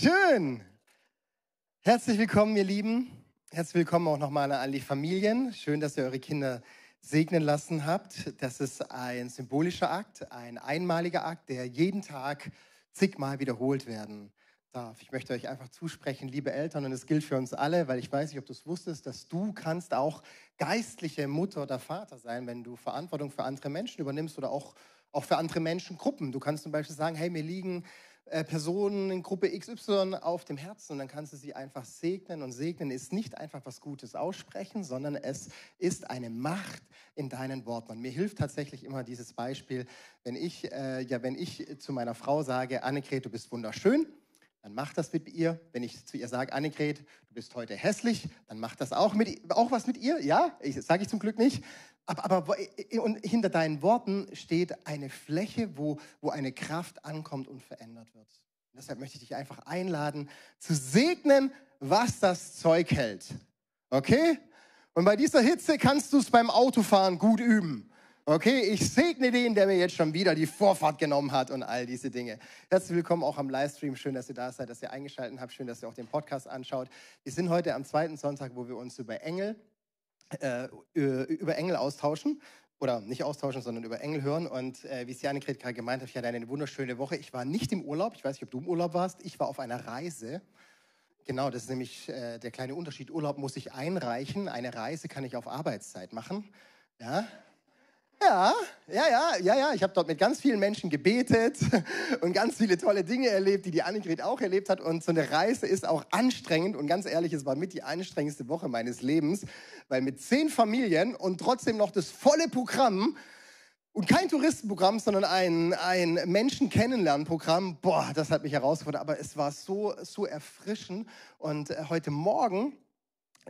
Schön. Herzlich willkommen, ihr Lieben. Herzlich willkommen auch nochmal an die Familien. Schön, dass ihr eure Kinder segnen lassen habt. Das ist ein symbolischer Akt, ein einmaliger Akt, der jeden Tag zigmal wiederholt werden darf. Ich möchte euch einfach zusprechen, liebe Eltern, und es gilt für uns alle, weil ich weiß nicht, ob du es wusstest, dass du kannst auch geistliche Mutter oder Vater sein, wenn du Verantwortung für andere Menschen übernimmst oder auch, auch für andere Menschengruppen. Du kannst zum Beispiel sagen, hey, mir liegen äh, Personen in Gruppe XY auf dem Herzen und dann kannst du sie einfach segnen. Und segnen ist nicht einfach was Gutes aussprechen, sondern es ist eine Macht in deinen Worten. Und mir hilft tatsächlich immer dieses Beispiel, wenn ich, äh, ja, wenn ich zu meiner Frau sage, Annegret, du bist wunderschön, dann mach das mit ihr. Wenn ich zu ihr sage, Annegret, du bist heute hässlich, dann mach das auch, mit, auch was mit ihr. Ja, sage ich zum Glück nicht. Aber, aber und hinter deinen Worten steht eine Fläche, wo, wo eine Kraft ankommt und verändert wird. Und deshalb möchte ich dich einfach einladen, zu segnen, was das Zeug hält. Okay? Und bei dieser Hitze kannst du es beim Autofahren gut üben. Okay, ich segne den, der mir jetzt schon wieder die Vorfahrt genommen hat und all diese Dinge. Herzlich willkommen auch am Livestream. Schön, dass ihr da seid, dass ihr eingeschaltet habt. Schön, dass ihr auch den Podcast anschaut. Wir sind heute am zweiten Sonntag, wo wir uns über Engel äh, über Engel austauschen oder nicht austauschen, sondern über Engel hören. Und äh, wie Siane gerade gemeint hat, ich hatte eine wunderschöne Woche. Ich war nicht im Urlaub, ich weiß nicht, ob du im Urlaub warst, ich war auf einer Reise. Genau, das ist nämlich äh, der kleine Unterschied. Urlaub muss ich einreichen, eine Reise kann ich auf Arbeitszeit machen. Ja, ja, ja, ja, ja, ja. Ich habe dort mit ganz vielen Menschen gebetet und ganz viele tolle Dinge erlebt, die die Annegret auch erlebt hat. Und so eine Reise ist auch anstrengend. Und ganz ehrlich, es war mit die anstrengendste Woche meines Lebens, weil mit zehn Familien und trotzdem noch das volle Programm und kein Touristenprogramm, sondern ein, ein Menschen-Kennenlernen-Programm. Boah, das hat mich herausgefordert. Aber es war so, so erfrischend. Und äh, heute Morgen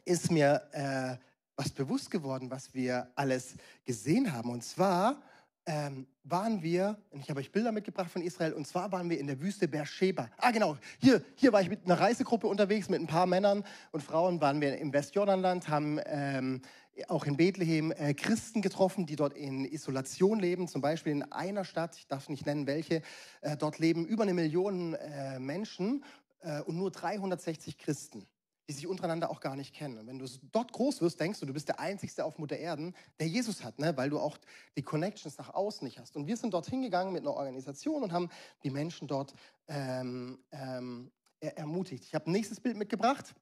ist mir äh, was bewusst geworden, was wir alles gesehen haben. Und zwar ähm, waren wir, ich habe euch Bilder mitgebracht von Israel, und zwar waren wir in der Wüste Beersheba. Ah, genau, hier, hier war ich mit einer Reisegruppe unterwegs, mit ein paar Männern und Frauen waren wir im Westjordanland, haben ähm, auch in Bethlehem äh, Christen getroffen, die dort in Isolation leben, zum Beispiel in einer Stadt, ich darf nicht nennen welche, äh, dort leben über eine Million äh, Menschen äh, und nur 360 Christen die sich untereinander auch gar nicht kennen. Und wenn du dort groß wirst, denkst du, du bist der Einzige auf Mutter Erden, der Jesus hat, ne? weil du auch die Connections nach außen nicht hast. Und wir sind dort hingegangen mit einer Organisation und haben die Menschen dort ähm, ähm, ermutigt. Ich habe ein nächstes Bild mitgebracht.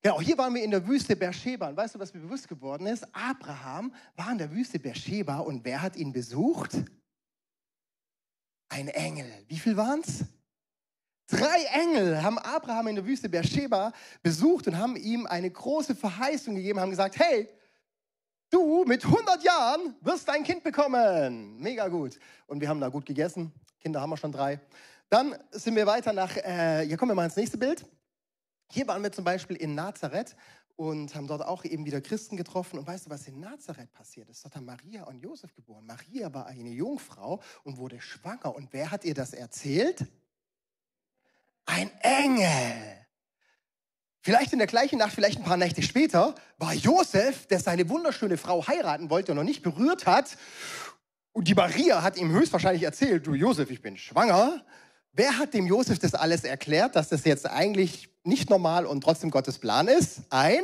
Genau, hier waren wir in der Wüste Beersheba. Und weißt du, was mir bewusst geworden ist? Abraham war in der Wüste Beersheba und wer hat ihn besucht? Ein Engel. Wie viel waren es? Drei Engel haben Abraham in der Wüste Beersheba besucht und haben ihm eine große Verheißung gegeben, haben gesagt, hey, du mit 100 Jahren wirst ein Kind bekommen. Mega gut. Und wir haben da gut gegessen. Kinder haben wir schon drei. Dann sind wir weiter nach, äh, hier kommen wir mal ins nächste Bild. Hier waren wir zum Beispiel in Nazareth und haben dort auch eben wieder Christen getroffen. Und weißt du, was in Nazareth passiert ist? Dort haben Maria und Josef geboren. Maria war eine Jungfrau und wurde schwanger. Und wer hat ihr das erzählt? Ein Engel. Vielleicht in der gleichen Nacht, vielleicht ein paar Nächte später, war Josef, der seine wunderschöne Frau heiraten wollte und noch nicht berührt hat. Und die Maria hat ihm höchstwahrscheinlich erzählt, du Josef, ich bin schwanger. Wer hat dem Josef das alles erklärt, dass das jetzt eigentlich nicht normal und trotzdem Gottes Plan ist? Ein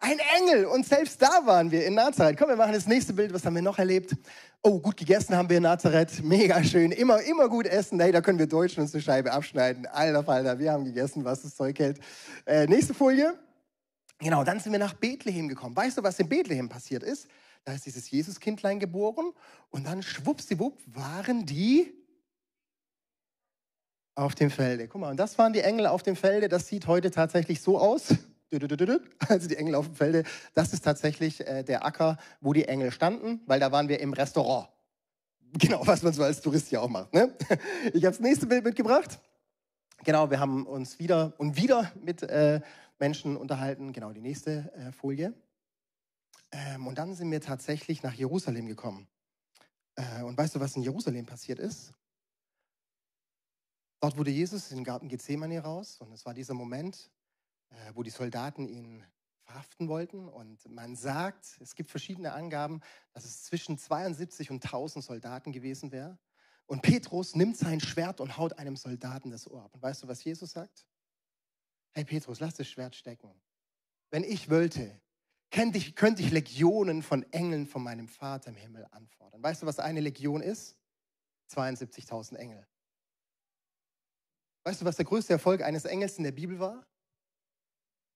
ein Engel. Und selbst da waren wir in Nazareth. Komm, wir machen das nächste Bild. Was haben wir noch erlebt? Oh, gut gegessen haben wir in Nazareth. Mega schön. Immer, immer gut essen. Hey, da können wir Deutschen uns eine Scheibe abschneiden. Alter Falter, wir haben gegessen, was das Zeug hält. Äh, nächste Folie. Genau, dann sind wir nach Bethlehem gekommen. Weißt du, was in Bethlehem passiert ist? Da ist dieses Jesuskindlein geboren und dann schwuppsiwupp waren die auf dem Felde. Guck mal, und das waren die Engel auf dem Felde. Das sieht heute tatsächlich so aus. Also die Engel auf dem Felde, das ist tatsächlich äh, der Acker, wo die Engel standen, weil da waren wir im Restaurant. Genau, was man so als Tourist hier auch macht. Ne? Ich habe das nächste Bild mitgebracht. Genau, wir haben uns wieder und wieder mit äh, Menschen unterhalten. Genau, die nächste äh, Folie. Ähm, und dann sind wir tatsächlich nach Jerusalem gekommen. Und weißt du, was in Jerusalem passiert ist? Dort wurde Jesus in den Garten Gethsemane raus und es war dieser Moment, wo die Soldaten ihn verhaften wollten. Und man sagt, es gibt verschiedene Angaben, dass es zwischen 72 und 1000 Soldaten gewesen wäre. Und Petrus nimmt sein Schwert und haut einem Soldaten das Ohr ab. Und weißt du, was Jesus sagt? Hey Petrus, lass das Schwert stecken. Wenn ich wollte, könnte ich, könnte ich Legionen von Engeln von meinem Vater im Himmel anfordern. Weißt du, was eine Legion ist? 72.000 Engel. Weißt du, was der größte Erfolg eines Engels in der Bibel war?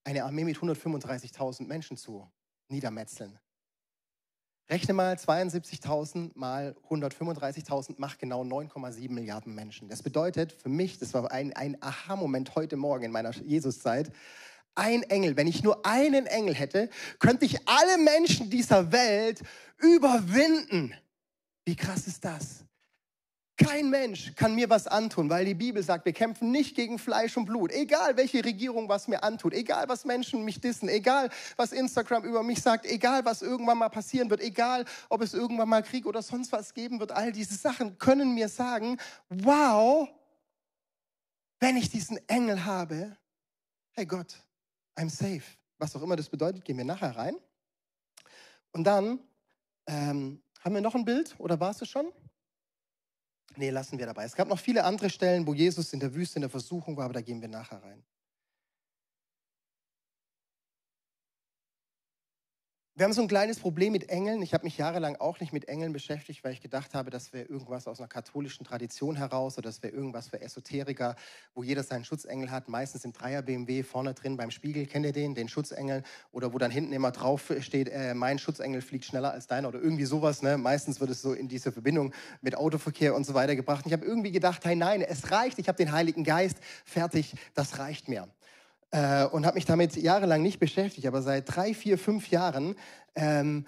Eine Armee mit 135.000 Menschen zu niedermetzeln. Rechne mal 72.000 mal 135.000 macht genau 9,7 Milliarden Menschen. Das bedeutet für mich, das war ein, ein Aha-Moment heute Morgen in meiner Jesuszeit, ein Engel, wenn ich nur einen Engel hätte, könnte ich alle Menschen dieser Welt überwinden. Wie krass ist das? Kein Mensch kann mir was antun, weil die Bibel sagt, wir kämpfen nicht gegen Fleisch und Blut. Egal, welche Regierung was mir antut, egal, was Menschen mich dissen, egal, was Instagram über mich sagt, egal, was irgendwann mal passieren wird, egal, ob es irgendwann mal Krieg oder sonst was geben wird, all diese Sachen können mir sagen, wow, wenn ich diesen Engel habe, hey Gott, I'm safe. Was auch immer das bedeutet, gehen wir nachher rein. Und dann ähm, haben wir noch ein Bild oder war es das schon? Nee, lassen wir dabei. Es gab noch viele andere Stellen, wo Jesus in der Wüste in der Versuchung war, aber da gehen wir nachher rein. Wir haben so ein kleines Problem mit Engeln. Ich habe mich jahrelang auch nicht mit Engeln beschäftigt, weil ich gedacht habe, das wäre irgendwas aus einer katholischen Tradition heraus oder das wäre irgendwas für Esoteriker, wo jeder seinen Schutzengel hat. Meistens im Dreier BMW vorne drin beim Spiegel, kennt ihr den, den Schutzengel? Oder wo dann hinten immer drauf steht, äh, mein Schutzengel fliegt schneller als deiner oder irgendwie sowas. Ne? Meistens wird es so in diese Verbindung mit Autoverkehr und so weiter gebracht. Und ich habe irgendwie gedacht, hey nein, es reicht, ich habe den Heiligen Geist, fertig, das reicht mir äh, und habe mich damit jahrelang nicht beschäftigt, aber seit drei, vier, fünf Jahren ähm,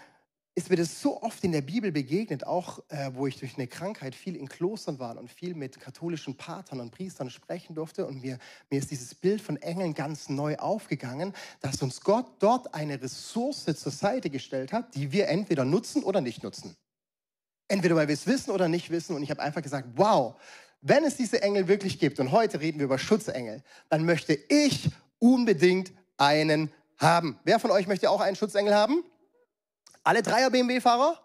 ist mir das so oft in der Bibel begegnet, auch äh, wo ich durch eine Krankheit viel in Klostern war und viel mit katholischen Patern und Priestern sprechen durfte. Und mir, mir ist dieses Bild von Engeln ganz neu aufgegangen, dass uns Gott dort eine Ressource zur Seite gestellt hat, die wir entweder nutzen oder nicht nutzen. Entweder weil wir es wissen oder nicht wissen. Und ich habe einfach gesagt, wow, wenn es diese Engel wirklich gibt, und heute reden wir über Schutzengel, dann möchte ich unbedingt einen haben. Wer von euch möchte auch einen Schutzengel haben? Alle Dreier BMW-Fahrer?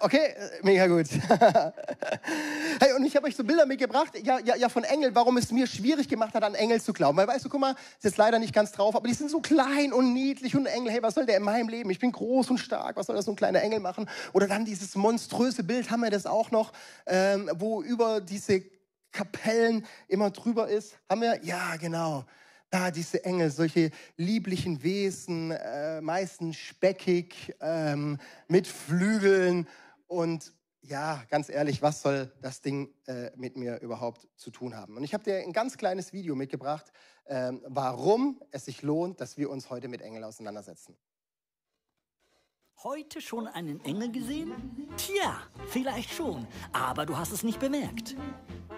Okay, mega gut. hey, und ich habe euch so Bilder mitgebracht, ja, ja, ja, von Engeln, warum es mir schwierig gemacht hat, an Engel zu glauben. Weil, weißt du, guck mal, ist jetzt leider nicht ganz drauf, aber die sind so klein und niedlich und Engel, hey, was soll der in meinem Leben? Ich bin groß und stark, was soll das so ein kleiner Engel machen? Oder dann dieses monströse Bild, haben wir das auch noch, ähm, wo über diese Kapellen immer drüber ist. Haben wir? Ja, genau. Da diese Engel, solche lieblichen Wesen, äh, meistens speckig, ähm, mit Flügeln. Und ja, ganz ehrlich, was soll das Ding äh, mit mir überhaupt zu tun haben? Und ich habe dir ein ganz kleines Video mitgebracht, äh, warum es sich lohnt, dass wir uns heute mit Engeln auseinandersetzen. Heute schon einen Engel gesehen? Tja, vielleicht schon, aber du hast es nicht bemerkt.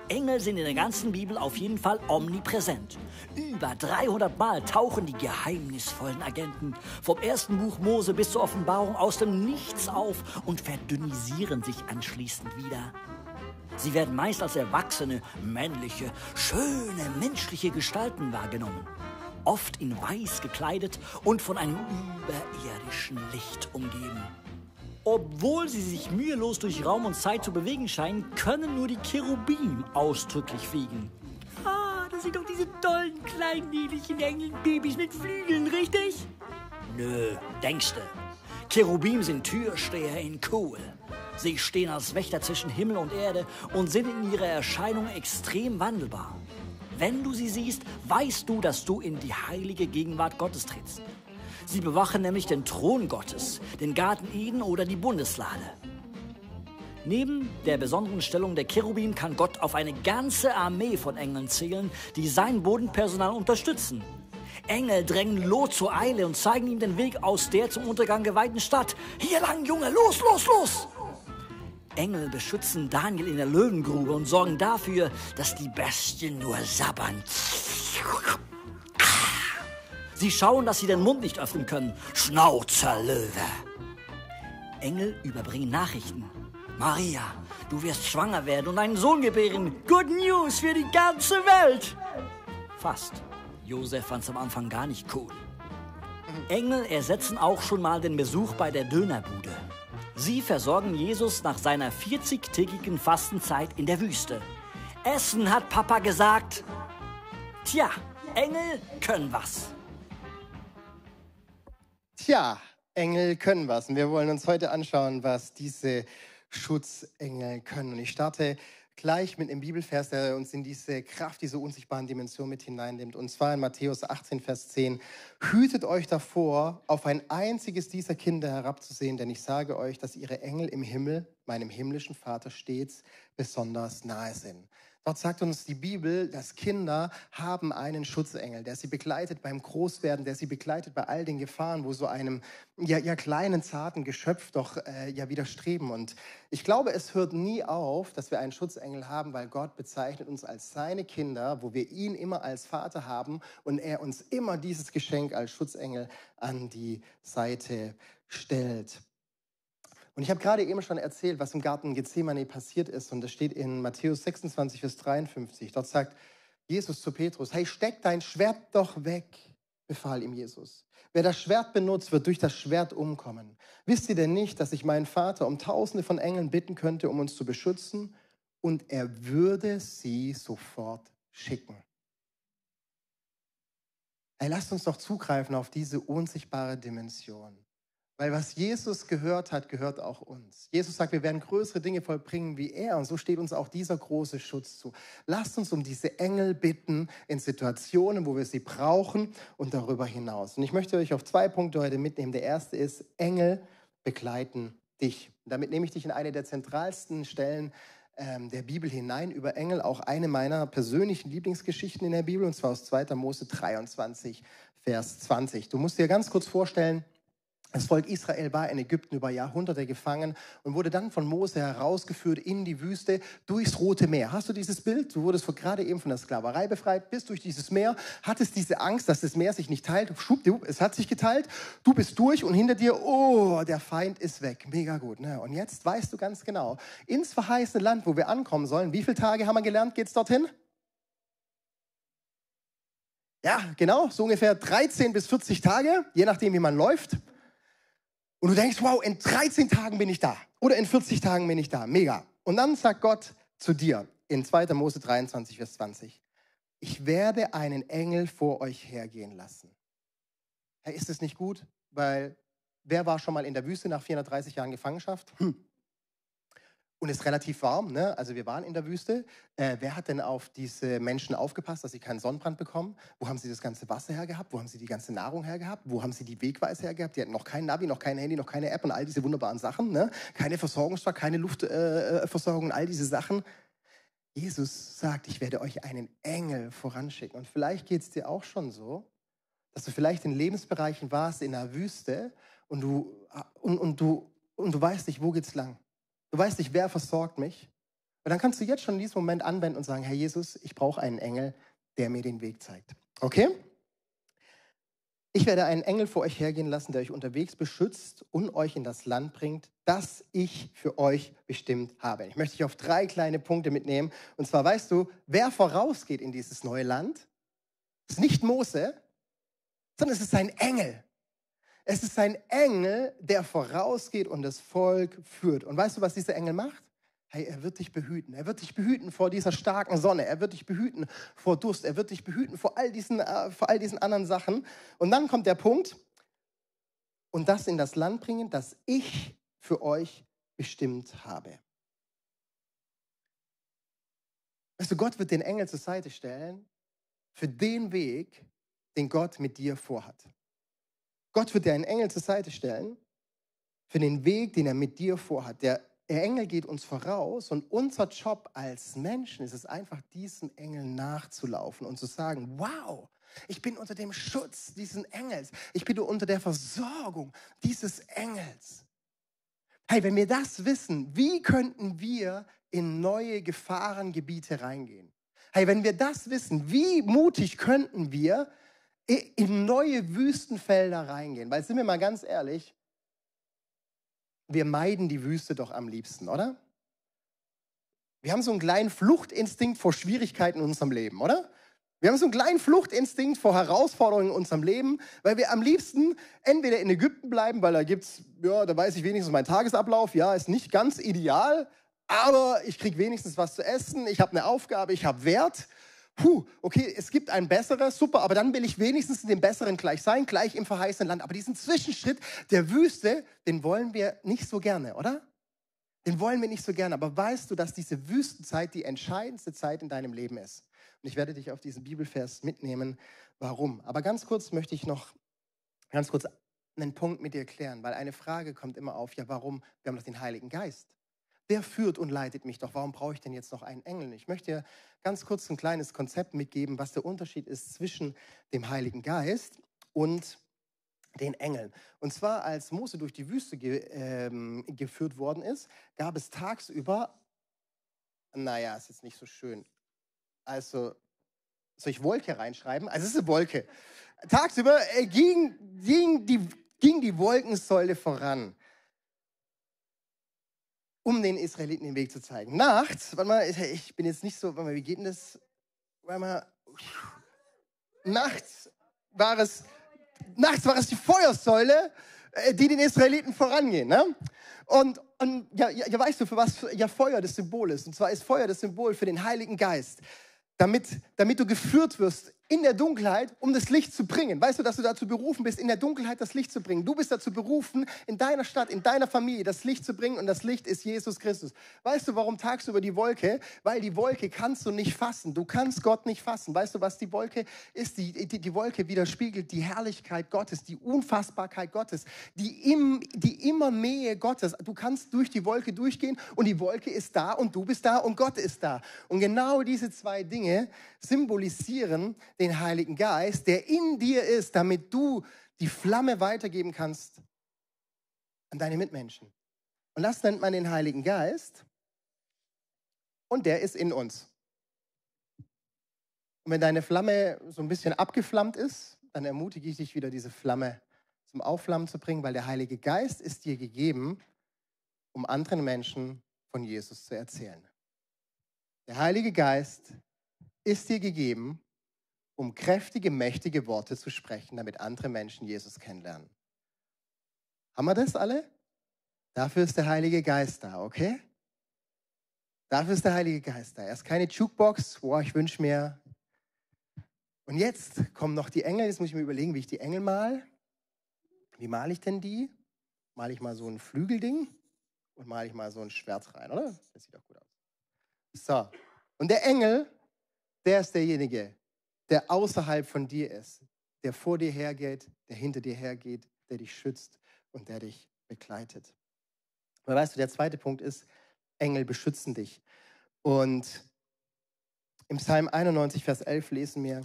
Engel sind in der ganzen Bibel auf jeden Fall omnipräsent. Über 300 Mal tauchen die geheimnisvollen Agenten vom ersten Buch Mose bis zur Offenbarung aus dem Nichts auf und verdünnisieren sich anschließend wieder. Sie werden meist als erwachsene, männliche, schöne, menschliche Gestalten wahrgenommen oft in weiß gekleidet und von einem überirdischen Licht umgeben. Obwohl sie sich mühelos durch Raum und Zeit zu bewegen scheinen, können nur die Cherubim ausdrücklich fliegen. Ah, das sind doch diese tollen kleinen niedlichen Engelbabys mit Flügeln, richtig? Nö, denkste. Cherubim sind Türsteher in Kohl. Sie stehen als Wächter zwischen Himmel und Erde und sind in ihrer Erscheinung extrem wandelbar. Wenn du sie siehst, weißt du, dass du in die heilige Gegenwart Gottes trittst. Sie bewachen nämlich den Thron Gottes, den Garten Eden oder die Bundeslade. Neben der besonderen Stellung der Cherubim kann Gott auf eine ganze Armee von Engeln zählen, die sein Bodenpersonal unterstützen. Engel drängen Lot zur Eile und zeigen ihm den Weg aus der zum Untergang geweihten Stadt. Hier lang, Junge, los, los, los! Engel beschützen Daniel in der Löwengrube und sorgen dafür, dass die Bestien nur sabbern. Sie schauen, dass sie den Mund nicht öffnen können. Schnauzerlöwe. Engel überbringen Nachrichten. Maria, du wirst schwanger werden und einen Sohn gebären. Good News für die ganze Welt. Fast. Josef fand es am Anfang gar nicht cool. Engel ersetzen auch schon mal den Besuch bei der Dönerbude. Sie versorgen Jesus nach seiner 40-tägigen Fastenzeit in der Wüste. Essen hat Papa gesagt. Tja, Engel können was. Tja, Engel können was. Und wir wollen uns heute anschauen, was diese Schutzengel können. Und ich starte gleich mit einem Bibelvers, der uns in diese Kraft, diese unsichtbaren Dimension mit hineinnimmt. Und zwar in Matthäus 18, Vers 10. Hütet euch davor, auf ein einziges dieser Kinder herabzusehen, denn ich sage euch, dass ihre Engel im Himmel, meinem himmlischen Vater, stets besonders nahe sind. Dort sagt uns die Bibel, dass Kinder haben einen Schutzengel, der sie begleitet beim Großwerden, der sie begleitet bei all den Gefahren, wo so einem ja, ja kleinen, zarten Geschöpf doch äh, ja widerstreben. Und ich glaube, es hört nie auf, dass wir einen Schutzengel haben, weil Gott bezeichnet uns als seine Kinder, wo wir ihn immer als Vater haben und er uns immer dieses Geschenk als Schutzengel an die Seite stellt. Und ich habe gerade eben schon erzählt, was im Garten Gethsemane passiert ist. Und das steht in Matthäus 26, Vers 53. Dort sagt Jesus zu Petrus, hey, steck dein Schwert doch weg, befahl ihm Jesus. Wer das Schwert benutzt, wird durch das Schwert umkommen. Wisst ihr denn nicht, dass ich meinen Vater um tausende von Engeln bitten könnte, um uns zu beschützen? Und er würde sie sofort schicken. Hey, lasst uns doch zugreifen auf diese unsichtbare Dimension. Weil was Jesus gehört hat, gehört auch uns. Jesus sagt, wir werden größere Dinge vollbringen wie er. Und so steht uns auch dieser große Schutz zu. Lasst uns um diese Engel bitten in Situationen, wo wir sie brauchen und darüber hinaus. Und ich möchte euch auf zwei Punkte heute mitnehmen. Der erste ist, Engel begleiten dich. Damit nehme ich dich in eine der zentralsten Stellen ähm, der Bibel hinein über Engel, auch eine meiner persönlichen Lieblingsgeschichten in der Bibel, und zwar aus 2. Mose 23, Vers 20. Du musst dir ganz kurz vorstellen, das Volk Israel war in Ägypten über Jahrhunderte gefangen und wurde dann von Mose herausgeführt in die Wüste durchs Rote Meer. Hast du dieses Bild? Du wurdest gerade eben von der Sklaverei befreit, bist durch dieses Meer, hattest diese Angst, dass das Meer sich nicht teilt. Schwuppdiwupp, es hat sich geteilt. Du bist durch und hinter dir, oh, der Feind ist weg. Mega gut. Ne? Und jetzt weißt du ganz genau, ins verheißene Land, wo wir ankommen sollen, wie viele Tage haben wir gelernt, geht es dorthin? Ja, genau, so ungefähr 13 bis 40 Tage, je nachdem, wie man läuft. Und du denkst, wow, in 13 Tagen bin ich da. Oder in 40 Tagen bin ich da. Mega. Und dann sagt Gott zu dir in 2. Mose 23, Vers 20, ich werde einen Engel vor euch hergehen lassen. Hey, ist es nicht gut? Weil wer war schon mal in der Wüste nach 430 Jahren Gefangenschaft? Hm. Und es ist relativ warm, ne? also wir waren in der Wüste. Äh, wer hat denn auf diese Menschen aufgepasst, dass sie keinen Sonnenbrand bekommen? Wo haben sie das ganze Wasser hergehabt? Wo haben sie die ganze Nahrung hergehabt? Wo haben sie die Wegweise hergehabt? Die hatten noch kein Navi, noch kein Handy, noch keine App und all diese wunderbaren Sachen. Ne? Keine Versorgungsstock, keine Luftversorgung, äh, all diese Sachen. Jesus sagt, ich werde euch einen Engel voranschicken. Und vielleicht geht es dir auch schon so, dass du vielleicht in Lebensbereichen warst in der Wüste und du, und, und du, und du weißt nicht, wo geht's lang? Du weißt nicht, wer versorgt mich. Und dann kannst du jetzt schon in diesem Moment anwenden und sagen, Herr Jesus, ich brauche einen Engel, der mir den Weg zeigt. Okay? Ich werde einen Engel vor euch hergehen lassen, der euch unterwegs beschützt und euch in das Land bringt, das ich für euch bestimmt habe. Ich möchte dich auf drei kleine Punkte mitnehmen. Und zwar weißt du, wer vorausgeht in dieses neue Land, ist nicht Mose, sondern es ist ein Engel. Es ist ein Engel, der vorausgeht und das Volk führt. Und weißt du, was dieser Engel macht? Hey, er wird dich behüten. Er wird dich behüten vor dieser starken Sonne. Er wird dich behüten vor Durst. Er wird dich behüten vor all diesen, äh, vor all diesen anderen Sachen. Und dann kommt der Punkt, und das in das Land bringen, das ich für euch bestimmt habe. Weißt du, Gott wird den Engel zur Seite stellen für den Weg, den Gott mit dir vorhat. Gott wird dir einen Engel zur Seite stellen für den Weg, den er mit dir vorhat. Der Engel geht uns voraus und unser Job als Menschen ist es einfach, diesem Engel nachzulaufen und zu sagen, wow, ich bin unter dem Schutz dieses Engels. Ich bin unter der Versorgung dieses Engels. Hey, wenn wir das wissen, wie könnten wir in neue Gefahrengebiete reingehen? Hey, wenn wir das wissen, wie mutig könnten wir in neue Wüstenfelder reingehen. Weil sind wir mal ganz ehrlich, wir meiden die Wüste doch am liebsten, oder? Wir haben so einen kleinen Fluchtinstinkt vor Schwierigkeiten in unserem Leben, oder? Wir haben so einen kleinen Fluchtinstinkt vor Herausforderungen in unserem Leben, weil wir am liebsten entweder in Ägypten bleiben, weil da gibt's, ja, da weiß ich wenigstens meinen Tagesablauf, ja, ist nicht ganz ideal, aber ich kriege wenigstens was zu essen, ich habe eine Aufgabe, ich habe Wert. Puh, okay, es gibt ein besseres, super, aber dann will ich wenigstens in dem Besseren gleich sein, gleich im verheißenen Land. Aber diesen Zwischenschritt der Wüste, den wollen wir nicht so gerne, oder? Den wollen wir nicht so gerne. Aber weißt du, dass diese Wüstenzeit die entscheidendste Zeit in deinem Leben ist? Und ich werde dich auf diesen Bibelvers mitnehmen. Warum? Aber ganz kurz möchte ich noch ganz kurz einen Punkt mit dir klären, weil eine Frage kommt immer auf, ja, warum? Wir haben doch den Heiligen Geist. Wer führt und leitet mich doch? Warum brauche ich denn jetzt noch einen Engel? Ich möchte dir ganz kurz ein kleines Konzept mitgeben, was der Unterschied ist zwischen dem Heiligen Geist und den Engeln. Und zwar, als Mose durch die Wüste ge, ähm, geführt worden ist, gab es tagsüber, naja, ist jetzt nicht so schön. Also, soll ich Wolke reinschreiben? Also, es ist eine Wolke. Tagsüber äh, ging, ging, die, ging die Wolkensäule voran, um den Israeliten den Weg zu zeigen. Nachts, warte mal, ich bin jetzt nicht so, warte mal, wie geht denn das? Warte mal, nachts war es nachts war es die Feuersäule, äh, die den Israeliten vorangehen. Ne? Und, und ja, ja, weißt du, für was ja Feuer das Symbol ist? Und zwar ist Feuer das Symbol für den Heiligen Geist, damit, damit du geführt wirst in der Dunkelheit, um das Licht zu bringen. Weißt du, dass du dazu berufen bist, in der Dunkelheit das Licht zu bringen? Du bist dazu berufen, in deiner Stadt, in deiner Familie das Licht zu bringen und das Licht ist Jesus Christus. Weißt du, warum tagsüber die Wolke? Weil die Wolke kannst du nicht fassen. Du kannst Gott nicht fassen. Weißt du, was die Wolke ist? Die, die, die Wolke widerspiegelt die Herrlichkeit Gottes, die Unfassbarkeit Gottes, die, im, die immer Nähe Gottes. Du kannst durch die Wolke durchgehen und die Wolke ist da und du bist da und Gott ist da. Und genau diese zwei Dinge symbolisieren den Heiligen Geist, der in dir ist, damit du die Flamme weitergeben kannst an deine Mitmenschen. Und das nennt man den Heiligen Geist. Und der ist in uns. Und wenn deine Flamme so ein bisschen abgeflammt ist, dann ermutige ich dich wieder, diese Flamme zum Aufflammen zu bringen, weil der Heilige Geist ist dir gegeben, um anderen Menschen von Jesus zu erzählen. Der Heilige Geist ist dir gegeben, um kräftige, mächtige Worte zu sprechen, damit andere Menschen Jesus kennenlernen. Haben wir das alle? Dafür ist der Heilige Geist da, okay? Dafür ist der Heilige Geist da. Er ist keine Jukebox, boah, ich wünsche mir. Und jetzt kommen noch die Engel. Jetzt muss ich mir überlegen, wie ich die Engel mal. Wie male ich denn die? Male ich mal so ein Flügelding und male ich mal so ein Schwert rein, oder? Das sieht doch gut aus. So. Und der Engel der ist derjenige, der außerhalb von dir ist, der vor dir hergeht, der hinter dir hergeht, der dich schützt und der dich begleitet. Aber weißt du, der zweite Punkt ist, Engel beschützen dich. Und im Psalm 91, Vers 11 lesen wir,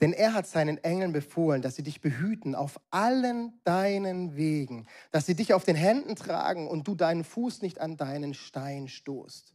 denn er hat seinen Engeln befohlen, dass sie dich behüten auf allen deinen Wegen, dass sie dich auf den Händen tragen und du deinen Fuß nicht an deinen Stein stoßt.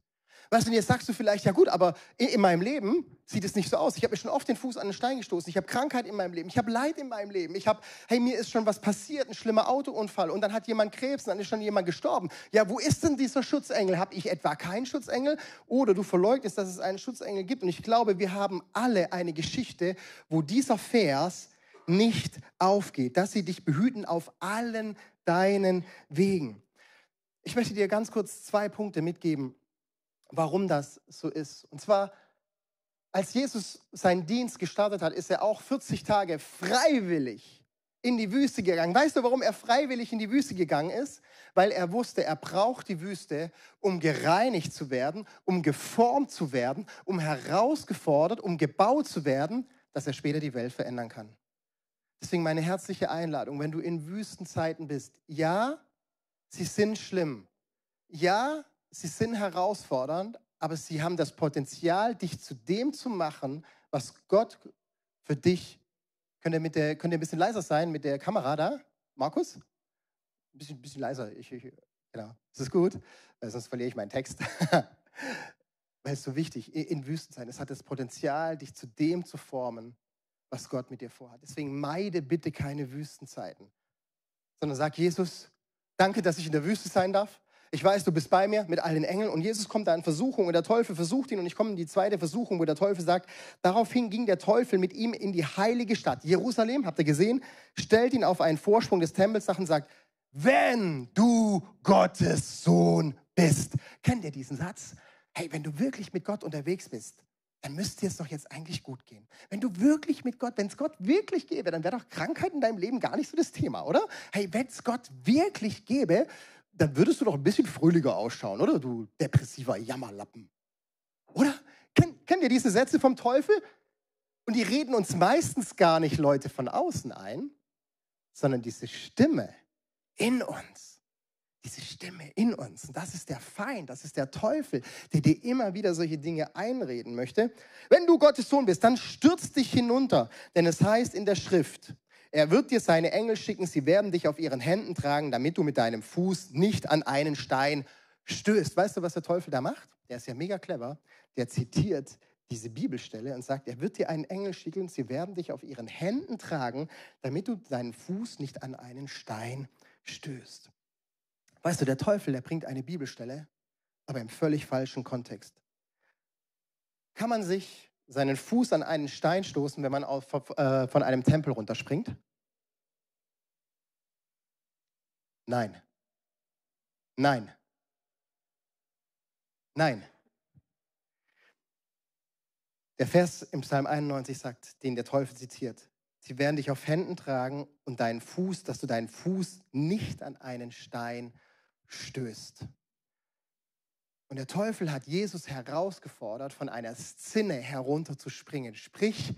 Weißt du, jetzt sagst du vielleicht, ja gut, aber in meinem Leben sieht es nicht so aus. Ich habe mir schon oft den Fuß an den Stein gestoßen. Ich habe Krankheit in meinem Leben. Ich habe Leid in meinem Leben. Ich habe, hey, mir ist schon was passiert, ein schlimmer Autounfall und dann hat jemand Krebs und dann ist schon jemand gestorben. Ja, wo ist denn dieser Schutzengel? Habe ich etwa keinen Schutzengel? Oder du verleugnest, dass es einen Schutzengel gibt. Und ich glaube, wir haben alle eine Geschichte, wo dieser Vers nicht aufgeht, dass sie dich behüten auf allen deinen Wegen. Ich möchte dir ganz kurz zwei Punkte mitgeben, warum das so ist. Und zwar, als Jesus seinen Dienst gestartet hat, ist er auch 40 Tage freiwillig in die Wüste gegangen. Weißt du, warum er freiwillig in die Wüste gegangen ist? Weil er wusste, er braucht die Wüste, um gereinigt zu werden, um geformt zu werden, um herausgefordert, um gebaut zu werden, dass er später die Welt verändern kann. Deswegen meine herzliche Einladung, wenn du in Wüstenzeiten bist, ja, sie sind schlimm. Ja, sie sind herausfordernd, aber sie haben das Potenzial, dich zu dem zu machen, was Gott für dich. Könnt ihr, mit der, könnt ihr ein bisschen leiser sein mit der Kamera da? Markus? Ein bisschen, bisschen leiser. Ich, ich, genau. Ist das gut? Weil sonst verliere ich meinen Text. Weil es so wichtig in Wüsten sein. Es hat das Potenzial, dich zu dem zu formen, was Gott mit dir vorhat. Deswegen meide bitte keine Wüstenzeiten, sondern sag Jesus, danke, dass ich in der Wüste sein darf. Ich weiß, du bist bei mir mit all den Engeln. Und Jesus kommt da in Versuchung und der Teufel versucht ihn. Und ich komme in die zweite Versuchung, wo der Teufel sagt, daraufhin ging der Teufel mit ihm in die heilige Stadt. Jerusalem, habt ihr gesehen, stellt ihn auf einen Vorsprung des Tempels nach und sagt, wenn du Gottes Sohn bist. Kennt ihr diesen Satz? Hey, wenn du wirklich mit Gott unterwegs bist, dann müsste es doch jetzt eigentlich gut gehen. Wenn du wirklich mit Gott, wenn es Gott wirklich gäbe, dann wäre doch Krankheit in deinem Leben gar nicht so das Thema, oder? Hey, wenn es Gott wirklich gäbe, dann würdest du doch ein bisschen fröhlicher ausschauen, oder? Du depressiver Jammerlappen. Oder? Kennt, kennt ihr diese Sätze vom Teufel? Und die reden uns meistens gar nicht Leute von außen ein, sondern diese Stimme in uns diese Stimme in uns. Und das ist der Feind, das ist der Teufel, der dir immer wieder solche Dinge einreden möchte. Wenn du Gottes Sohn bist, dann stürz dich hinunter, denn es heißt in der Schrift, er wird dir seine Engel schicken, sie werden dich auf ihren Händen tragen, damit du mit deinem Fuß nicht an einen Stein stößt. Weißt du, was der Teufel da macht? Der ist ja mega clever. Der zitiert diese Bibelstelle und sagt, er wird dir einen Engel schicken, sie werden dich auf ihren Händen tragen, damit du deinen Fuß nicht an einen Stein stößt. Weißt du, der Teufel, der bringt eine Bibelstelle, aber im völlig falschen Kontext. Kann man sich seinen Fuß an einen Stein stoßen, wenn man auf, äh, von einem Tempel runterspringt? Nein. Nein. Nein. Der Vers im Psalm 91 sagt, den der Teufel zitiert, sie werden dich auf Händen tragen und deinen Fuß, dass du deinen Fuß nicht an einen Stein stößt. Und der Teufel hat Jesus herausgefordert, von einer Szene herunterzuspringen, sprich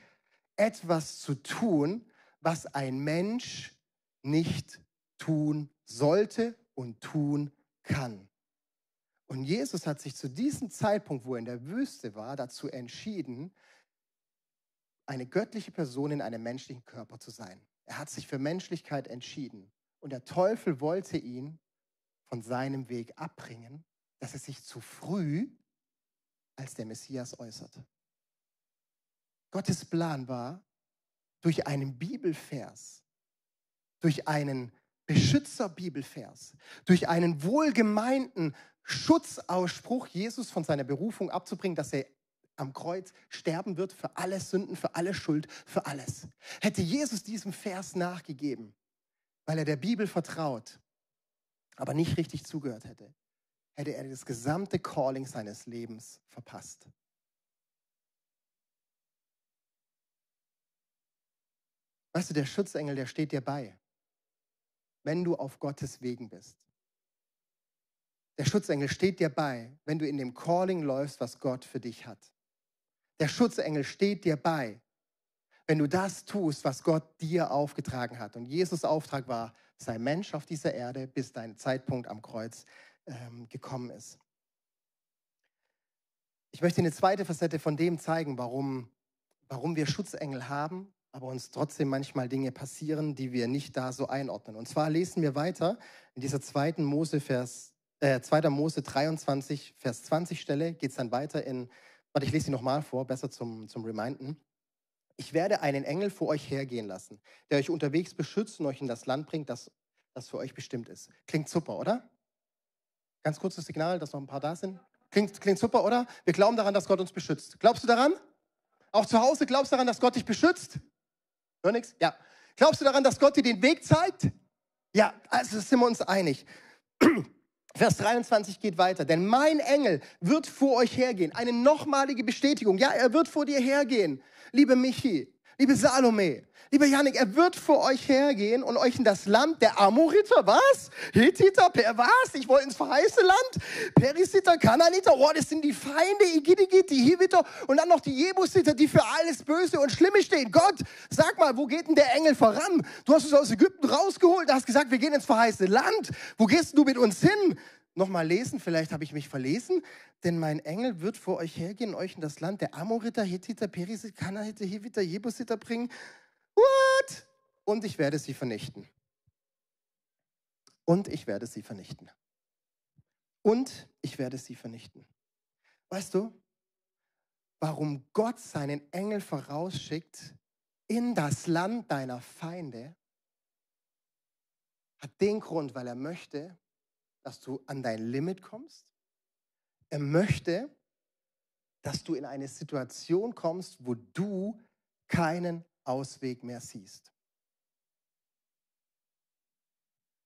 etwas zu tun, was ein Mensch nicht tun sollte und tun kann. Und Jesus hat sich zu diesem Zeitpunkt, wo er in der Wüste war, dazu entschieden, eine göttliche Person in einem menschlichen Körper zu sein. Er hat sich für Menschlichkeit entschieden. Und der Teufel wollte ihn von seinem Weg abbringen, dass er sich zu früh als der Messias äußert. Gottes Plan war, durch einen Bibelvers, durch einen Beschützer-Bibelvers, durch einen wohlgemeinten Schutzausspruch Jesus von seiner Berufung abzubringen, dass er am Kreuz sterben wird für alle Sünden, für alle Schuld, für alles. Hätte Jesus diesem Vers nachgegeben, weil er der Bibel vertraut, aber nicht richtig zugehört hätte, hätte er das gesamte Calling seines Lebens verpasst. Weißt du, der Schutzengel, der steht dir bei, wenn du auf Gottes Wegen bist. Der Schutzengel steht dir bei, wenn du in dem Calling läufst, was Gott für dich hat. Der Schutzengel steht dir bei, wenn du das tust, was Gott dir aufgetragen hat. Und Jesus Auftrag war, sei Mensch auf dieser Erde, bis dein Zeitpunkt am Kreuz ähm, gekommen ist. Ich möchte eine zweite Facette von dem zeigen, warum, warum wir Schutzengel haben, aber uns trotzdem manchmal Dinge passieren, die wir nicht da so einordnen. Und zwar lesen wir weiter in dieser zweiten Mose, Vers, äh, 2. Mose 23, Vers 20 Stelle, geht es dann weiter in, warte, ich lese sie nochmal vor, besser zum, zum Reminden. Ich werde einen Engel vor euch hergehen lassen, der euch unterwegs beschützt und euch in das Land bringt, das, das für euch bestimmt ist. Klingt super, oder? Ganz kurzes Signal, dass noch ein paar da sind. Klingt, klingt super, oder? Wir glauben daran, dass Gott uns beschützt. Glaubst du daran? Auch zu Hause glaubst du daran, dass Gott dich beschützt? Hör nichts? Ja. Glaubst du daran, dass Gott dir den Weg zeigt? Ja, also sind wir uns einig. Vers 23 geht weiter. Denn mein Engel wird vor euch hergehen. Eine nochmalige Bestätigung. Ja, er wird vor dir hergehen liebe Michi, liebe Salome, lieber Janik, er wird vor euch hergehen und euch in das Land der Amoriter, was? Hittiter, per was? Ich wollte ins verheißene Land? Perisiter, Kananiter, oh, das sind die Feinde, Igidigi, die Hiviter und dann noch die Jebusiter, die für alles Böse und Schlimme stehen. Gott, sag mal, wo geht denn der Engel voran? Du hast uns aus Ägypten rausgeholt, hast gesagt, wir gehen ins verheißene Land. Wo gehst du mit uns hin? Nochmal lesen, vielleicht habe ich mich verlesen, denn mein Engel wird vor euch hergehen, euch in das Land der Amoriter, Hethiter, Perisiter, Kanahiter, Hiviter, Jebusiter bringen. What? Und ich werde sie vernichten. Und ich werde sie vernichten. Und ich werde sie vernichten. Weißt du, warum Gott seinen Engel vorausschickt in das Land deiner Feinde, hat den Grund, weil er möchte, dass du an dein Limit kommst. Er möchte, dass du in eine Situation kommst, wo du keinen Ausweg mehr siehst.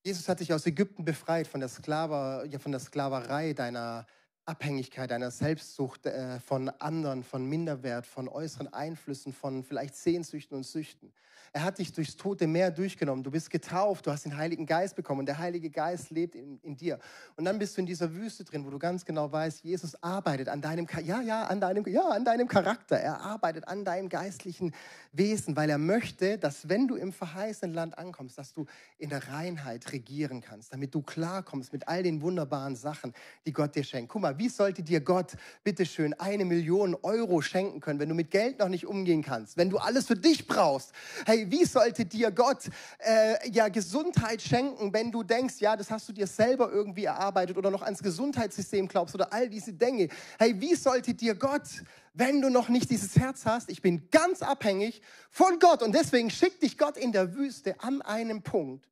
Jesus hat dich aus Ägypten befreit von der, Sklaver, ja, von der Sklaverei deiner Abhängigkeit, deiner Selbstsucht, äh, von anderen, von Minderwert, von äußeren Einflüssen, von vielleicht Sehnsüchten und Süchten. Er hat dich durchs tote Meer durchgenommen. Du bist getauft, du hast den Heiligen Geist bekommen und der Heilige Geist lebt in, in dir. Und dann bist du in dieser Wüste drin, wo du ganz genau weißt, Jesus arbeitet an deinem, ja, ja, an deinem, ja, an deinem Charakter. Er arbeitet an deinem geistlichen Wesen, weil er möchte, dass wenn du im verheißenen Land ankommst, dass du in der Reinheit regieren kannst, damit du klarkommst mit all den wunderbaren Sachen, die Gott dir schenkt. Guck mal, wie sollte dir Gott, bitteschön, eine Million Euro schenken können, wenn du mit Geld noch nicht umgehen kannst, wenn du alles für dich brauchst? Hey, wie sollte dir Gott äh, ja Gesundheit schenken, wenn du denkst, ja, das hast du dir selber irgendwie erarbeitet oder noch ans Gesundheitssystem glaubst oder all diese Dinge. Hey, wie sollte dir Gott, wenn du noch nicht dieses Herz hast, ich bin ganz abhängig von Gott und deswegen schickt dich Gott in der Wüste an einem Punkt,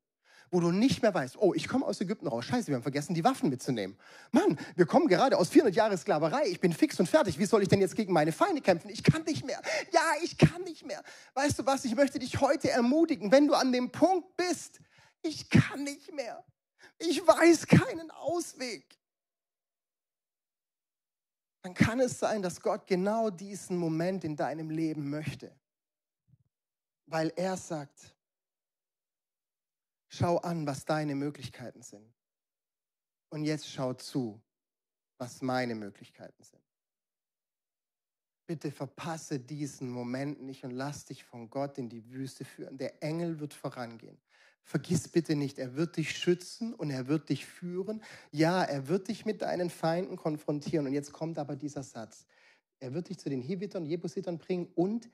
wo du nicht mehr weißt, oh, ich komme aus Ägypten raus, scheiße, wir haben vergessen, die Waffen mitzunehmen. Mann, wir kommen gerade aus 400 Jahren Sklaverei, ich bin fix und fertig, wie soll ich denn jetzt gegen meine Feinde kämpfen? Ich kann nicht mehr. Ja, ich kann nicht mehr. Weißt du was, ich möchte dich heute ermutigen, wenn du an dem Punkt bist, ich kann nicht mehr. Ich weiß keinen Ausweg. Dann kann es sein, dass Gott genau diesen Moment in deinem Leben möchte. Weil er sagt, Schau an, was deine Möglichkeiten sind. Und jetzt schau zu, was meine Möglichkeiten sind. Bitte verpasse diesen Moment nicht und lass dich von Gott in die Wüste führen. Der Engel wird vorangehen. Vergiss bitte nicht, er wird dich schützen und er wird dich führen. Ja, er wird dich mit deinen Feinden konfrontieren. Und jetzt kommt aber dieser Satz. Er wird dich zu den Hivitern, Jebusitern bringen und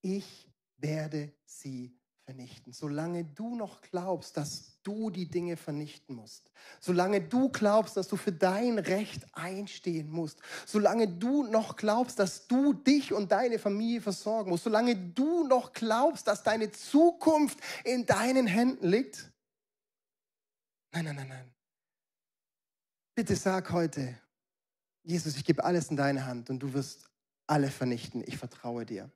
ich werde sie vernichten. Solange du noch glaubst, dass du die Dinge vernichten musst. Solange du glaubst, dass du für dein Recht einstehen musst. Solange du noch glaubst, dass du dich und deine Familie versorgen musst. Solange du noch glaubst, dass deine Zukunft in deinen Händen liegt. Nein, nein, nein, nein. Bitte sag heute, Jesus, ich gebe alles in deine Hand und du wirst alle vernichten. Ich vertraue dir.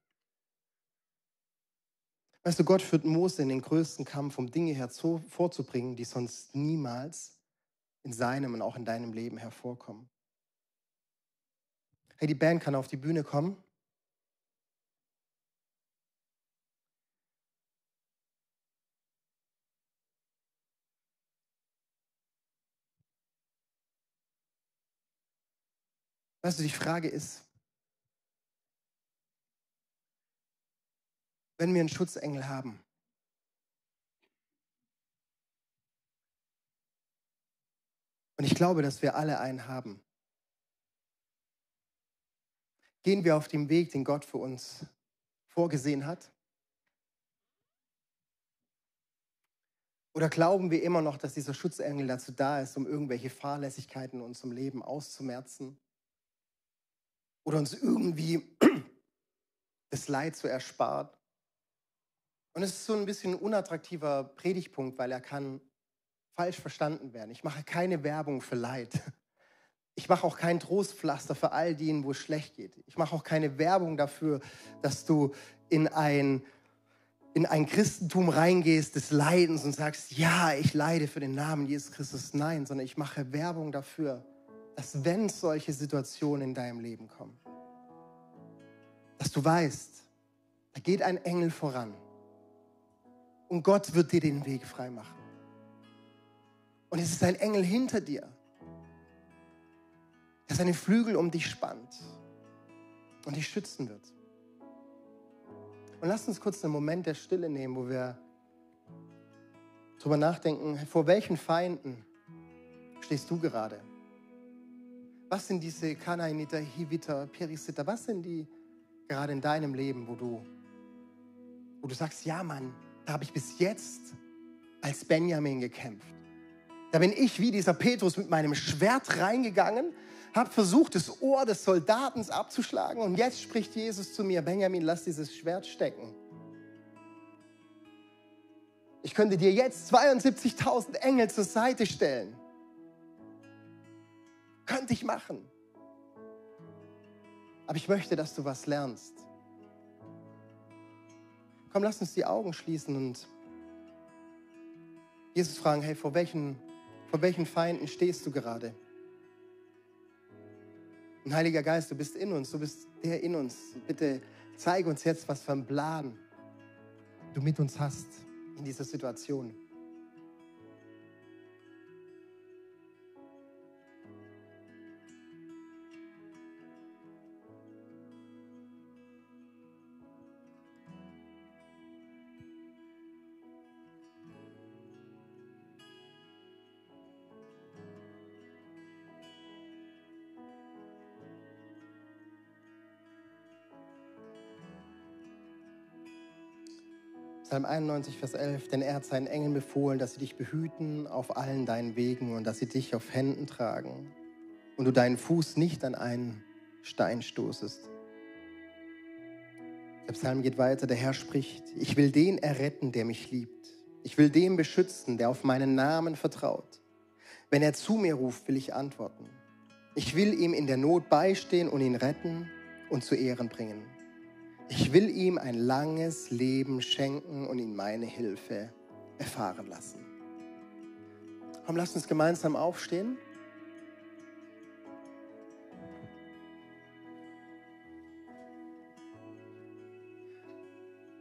Weißt du, Gott führt Mose in den größten Kampf, um Dinge hervorzubringen, die sonst niemals in seinem und auch in deinem Leben hervorkommen. Hey, die Band kann auf die Bühne kommen. Weißt du, die Frage ist, wenn wir einen Schutzengel haben. Und ich glaube, dass wir alle einen haben. Gehen wir auf dem Weg, den Gott für uns vorgesehen hat? Oder glauben wir immer noch, dass dieser Schutzengel dazu da ist, um irgendwelche Fahrlässigkeiten in unserem Leben auszumerzen? Oder uns irgendwie das Leid zu ersparen? Und es ist so ein bisschen ein unattraktiver Predigpunkt, weil er kann falsch verstanden werden. Ich mache keine Werbung für Leid. Ich mache auch kein Trostpflaster für all denen, wo es schlecht geht. Ich mache auch keine Werbung dafür, dass du in ein, in ein Christentum reingehst des Leidens und sagst, ja, ich leide für den Namen Jesus Christus. Nein, sondern ich mache Werbung dafür, dass wenn solche Situationen in deinem Leben kommen, dass du weißt, da geht ein Engel voran und Gott wird dir den Weg freimachen. Und es ist ein Engel hinter dir, der seine Flügel um dich spannt und dich schützen wird. Und lasst uns kurz einen Moment der Stille nehmen, wo wir darüber nachdenken, vor welchen Feinden stehst du gerade? Was sind diese Kanaaniter, Hiviter, Perisiter, was sind die gerade in deinem Leben, wo du, wo du sagst, ja Mann, da habe ich bis jetzt als Benjamin gekämpft. Da bin ich wie dieser Petrus mit meinem Schwert reingegangen, habe versucht, das Ohr des Soldatens abzuschlagen und jetzt spricht Jesus zu mir, Benjamin, lass dieses Schwert stecken. Ich könnte dir jetzt 72.000 Engel zur Seite stellen. Könnte ich machen. Aber ich möchte, dass du was lernst. Komm, lass uns die Augen schließen und Jesus fragen, hey, vor welchen, vor welchen Feinden stehst du gerade? Und Heiliger Geist, du bist in uns, du bist der in uns. Bitte zeige uns jetzt, was für ein Plan du mit uns hast in dieser Situation. Psalm 91, Vers 11, denn er hat seinen Engeln befohlen, dass sie dich behüten auf allen deinen Wegen und dass sie dich auf Händen tragen und du deinen Fuß nicht an einen Stein stoßest. Der Psalm geht weiter, der Herr spricht, ich will den erretten, der mich liebt. Ich will den beschützen, der auf meinen Namen vertraut. Wenn er zu mir ruft, will ich antworten. Ich will ihm in der Not beistehen und ihn retten und zu Ehren bringen. Ich will ihm ein langes Leben schenken und ihn meine Hilfe erfahren lassen. Komm, lass uns gemeinsam aufstehen.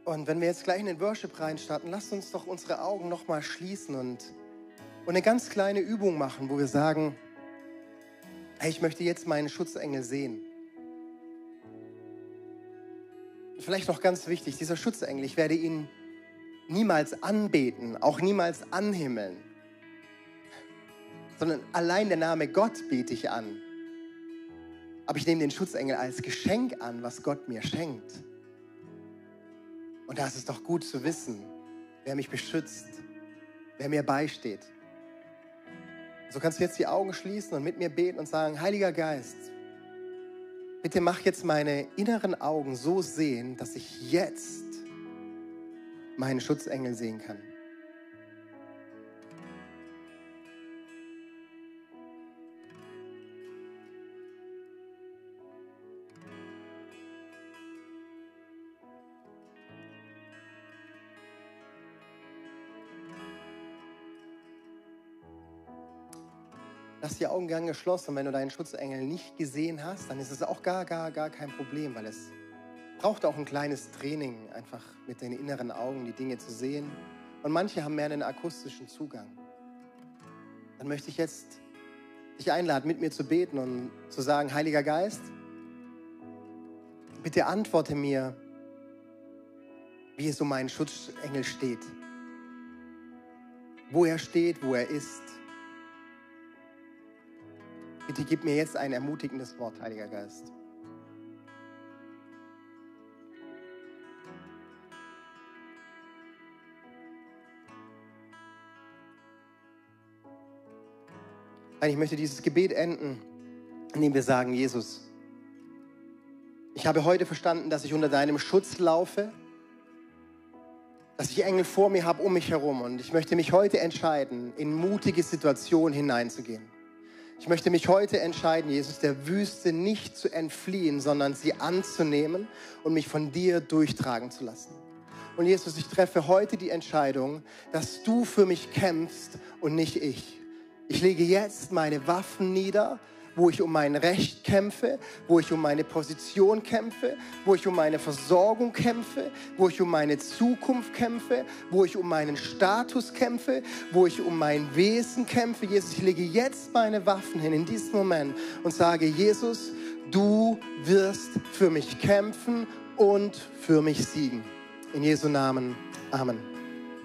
Und wenn wir jetzt gleich in den Worship reinstarten, lasst uns doch unsere Augen nochmal schließen und, und eine ganz kleine Übung machen, wo wir sagen, hey, ich möchte jetzt meinen Schutzengel sehen. Vielleicht noch ganz wichtig, dieser Schutzengel, ich werde ihn niemals anbeten, auch niemals anhimmeln, sondern allein der Name Gott bete ich an. Aber ich nehme den Schutzengel als Geschenk an, was Gott mir schenkt. Und da ist es doch gut zu wissen, wer mich beschützt, wer mir beisteht. So kannst du jetzt die Augen schließen und mit mir beten und sagen, Heiliger Geist, Bitte mach jetzt meine inneren Augen so sehen, dass ich jetzt meinen Schutzengel sehen kann. Lass die Augen gern geschlossen. Wenn du deinen Schutzengel nicht gesehen hast, dann ist es auch gar, gar, gar kein Problem, weil es braucht auch ein kleines Training, einfach mit den inneren Augen die Dinge zu sehen. Und manche haben mehr einen akustischen Zugang. Dann möchte ich jetzt dich einladen, mit mir zu beten und zu sagen, Heiliger Geist, bitte antworte mir, wie es um meinen Schutzengel steht. Wo er steht, wo er ist Bitte gib mir jetzt ein ermutigendes Wort, Heiliger Geist. Ich möchte dieses Gebet enden, indem wir sagen, Jesus, ich habe heute verstanden, dass ich unter deinem Schutz laufe, dass ich Engel vor mir habe, um mich herum. Und ich möchte mich heute entscheiden, in mutige Situationen hineinzugehen. Ich möchte mich heute entscheiden, Jesus, der Wüste nicht zu entfliehen, sondern sie anzunehmen und mich von dir durchtragen zu lassen. Und Jesus, ich treffe heute die Entscheidung, dass du für mich kämpfst und nicht ich. Ich lege jetzt meine Waffen nieder wo ich um mein Recht kämpfe, wo ich um meine Position kämpfe, wo ich um meine Versorgung kämpfe, wo ich um meine Zukunft kämpfe, wo ich um meinen Status kämpfe, wo ich um mein Wesen kämpfe. Jesus, ich lege jetzt meine Waffen hin in diesem Moment und sage, Jesus, du wirst für mich kämpfen und für mich siegen. In Jesu Namen. Amen.